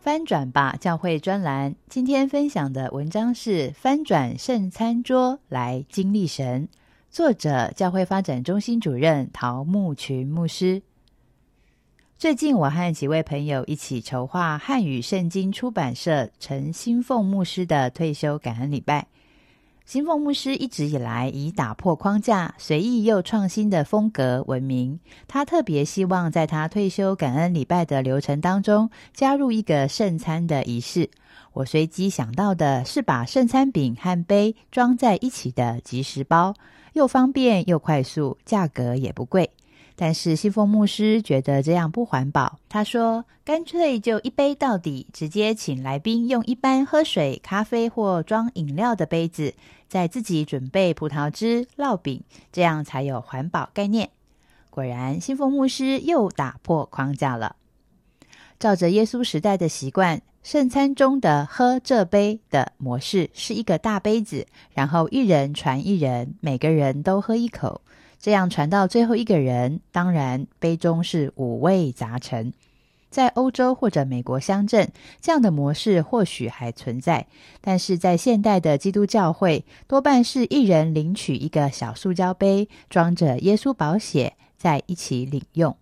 翻转吧教会专栏，今天分享的文章是《翻转圣餐桌来经历神》，作者教会发展中心主任陶木群牧师。最近我和几位朋友一起筹划汉语圣经出版社陈新凤牧师的退休感恩礼拜。金凤牧师一直以来以打破框架、随意又创新的风格闻名。他特别希望在他退休感恩礼拜的流程当中加入一个圣餐的仪式。我随机想到的是把圣餐饼和杯装在一起的即食包，又方便又快速，价格也不贵。但是西凤牧师觉得这样不环保。他说：“干脆就一杯到底，直接请来宾用一般喝水、咖啡或装饮料的杯子，再自己准备葡萄汁、烙饼，这样才有环保概念。”果然，西凤牧师又打破框架了。照着耶稣时代的习惯，圣餐中的喝这杯的模式是一个大杯子，然后一人传一人，每个人都喝一口。这样传到最后一个人，当然杯中是五味杂陈。在欧洲或者美国乡镇，这样的模式或许还存在，但是在现代的基督教会，多半是一人领取一个小塑胶杯，装着耶稣宝血，在一起领用。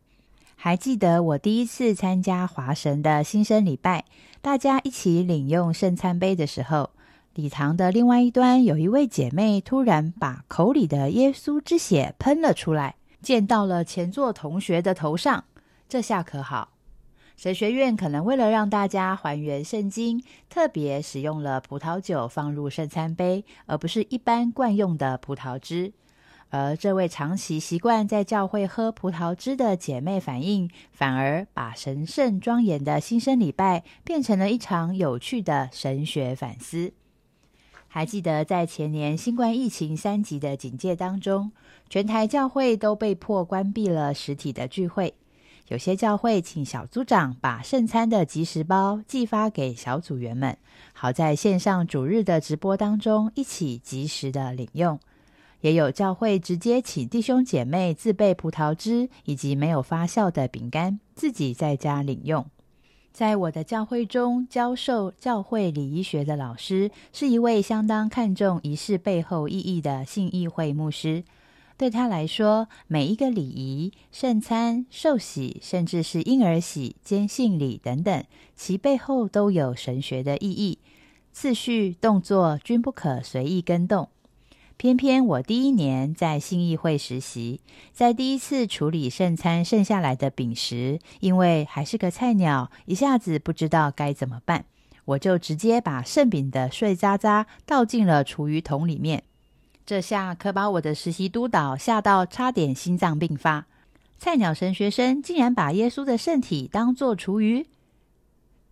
还记得我第一次参加华神的新生礼拜，大家一起领用圣餐杯的时候。礼堂的另外一端，有一位姐妹突然把口里的耶稣之血喷了出来，溅到了前座同学的头上。这下可好，神学院可能为了让大家还原圣经，特别使用了葡萄酒放入圣餐杯，而不是一般惯用的葡萄汁。而这位长期习惯在教会喝葡萄汁的姐妹反应，反而把神圣庄严的新生礼拜变成了一场有趣的神学反思。还记得在前年新冠疫情三级的警戒当中，全台教会都被迫关闭了实体的聚会。有些教会请小组长把圣餐的即时包寄发给小组员们，好在线上主日的直播当中一起及时的领用。也有教会直接请弟兄姐妹自备葡萄汁以及没有发酵的饼干，自己在家领用。在我的教会中教授教会礼仪学的老师，是一位相当看重仪式背后意义的信义会牧师。对他来说，每一个礼仪、圣餐、受洗，甚至是婴儿洗、坚信礼等等，其背后都有神学的意义。次序、动作均不可随意跟动。偏偏我第一年在信义会实习，在第一次处理圣餐剩下来的饼时，因为还是个菜鸟，一下子不知道该怎么办，我就直接把剩饼的碎渣渣倒进了厨余桶里面。这下可把我的实习督导吓到，差点心脏病发。菜鸟神学生竟然把耶稣的圣体当作厨余。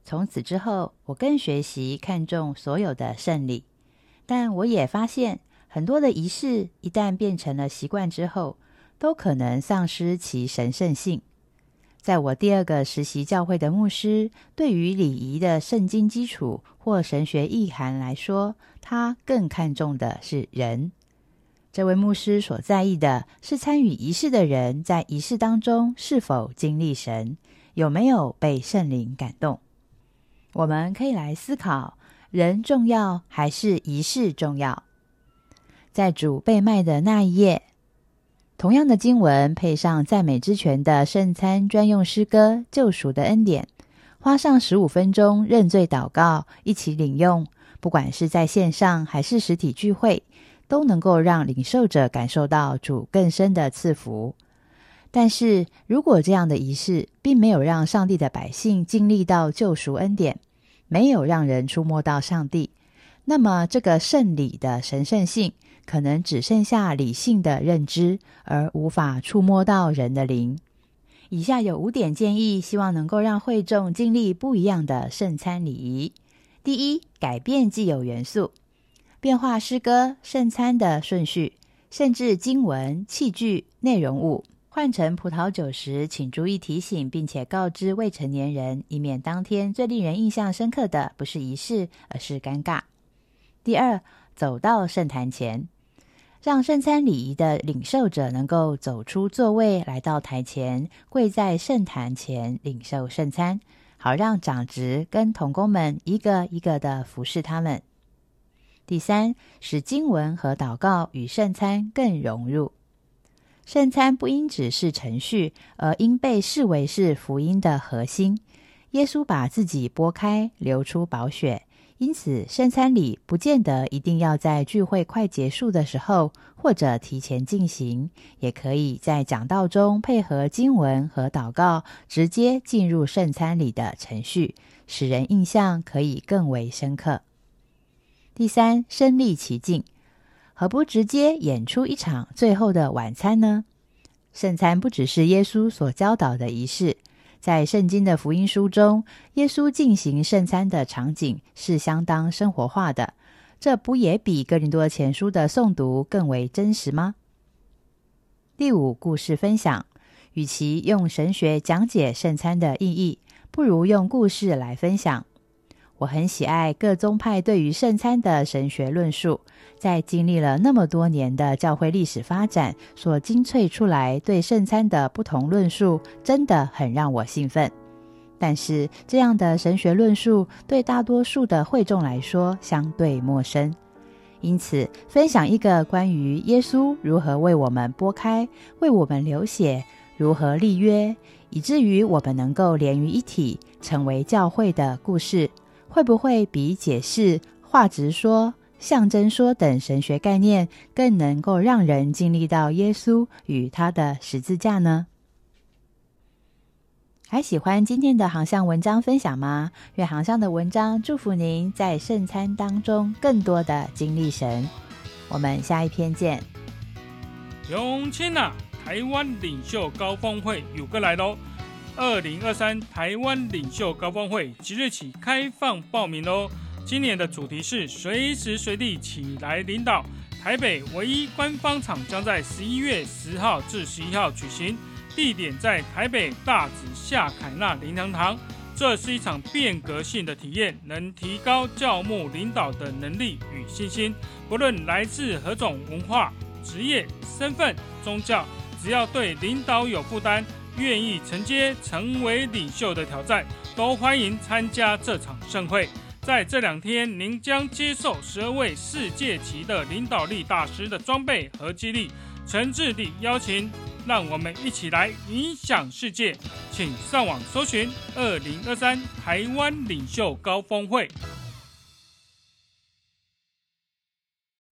从此之后，我更学习看重所有的圣礼，但我也发现。很多的仪式一旦变成了习惯之后，都可能丧失其神圣性。在我第二个实习教会的牧师，对于礼仪的圣经基础或神学意涵来说，他更看重的是人。这位牧师所在意的是参与仪式的人在仪式当中是否经历神，有没有被圣灵感动。我们可以来思考：人重要还是仪式重要？在主被卖的那一夜，同样的经文配上赞美之泉的圣餐专用诗歌《救赎的恩典》，花上十五分钟认罪祷告，一起领用。不管是在线上还是实体聚会，都能够让领受者感受到主更深的赐福。但是如果这样的仪式并没有让上帝的百姓经历到救赎恩典，没有让人触摸到上帝，那么这个圣礼的神圣性。可能只剩下理性的认知，而无法触摸到人的灵。以下有五点建议，希望能够让会众经历不一样的圣餐礼仪。第一，改变既有元素，变化诗歌、圣餐的顺序，甚至经文、器具、内容物。换成葡萄酒时，请注意提醒，并且告知未成年人，以免当天最令人印象深刻的不是仪式，而是尴尬。第二，走到圣坛前，让圣餐礼仪的领受者能够走出座位，来到台前，跪在圣坛前领受圣餐，好让长职跟童工们一个一个的服侍他们。第三，使经文和祷告与圣餐更融入。圣餐不应只是程序，而应被视为是福音的核心。耶稣把自己拨开，流出宝血，因此圣餐礼不见得一定要在聚会快结束的时候，或者提前进行，也可以在讲道中配合经文和祷告，直接进入圣餐礼的程序，使人印象可以更为深刻。第三，身历其境。何不直接演出一场最后的晚餐呢？圣餐不只是耶稣所教导的仪式，在圣经的福音书中，耶稣进行圣餐的场景是相当生活化的。这不也比哥林多前书的诵读更为真实吗？第五，故事分享。与其用神学讲解圣餐的意义，不如用故事来分享。我很喜爱各宗派对于圣餐的神学论述，在经历了那么多年的教会历史发展所精粹出来对圣餐的不同论述，真的很让我兴奋。但是，这样的神学论述对大多数的会众来说相对陌生，因此，分享一个关于耶稣如何为我们拨开、为我们流血、如何立约，以至于我们能够连于一体，成为教会的故事。会不会比解释、话直说、象征说等神学概念更能够让人经历到耶稣与他的十字架呢？还喜欢今天的航向文章分享吗？愿航向的文章祝福您在圣餐当中更多的经历神。我们下一篇见。永清啊，台湾领袖高峰会有个来喽！二零二三台湾领袖高峰会即日起开放报名喽！今年的主题是随时随地起来领导。台北唯一官方场将在十一月十号至十一号举行，地点在台北大直夏凯纳灵粮堂。这是一场变革性的体验，能提高教牧领导的能力与信心。不论来自何种文化、职业、身份、宗教，只要对领导有负担。愿意承接成为领袖的挑战，都欢迎参加这场盛会。在这两天，您将接受十二位世界级的领导力大师的装备和激励。诚挚地邀请，让我们一起来影响世界。请上网搜寻“二零二三台湾领袖高峰会”。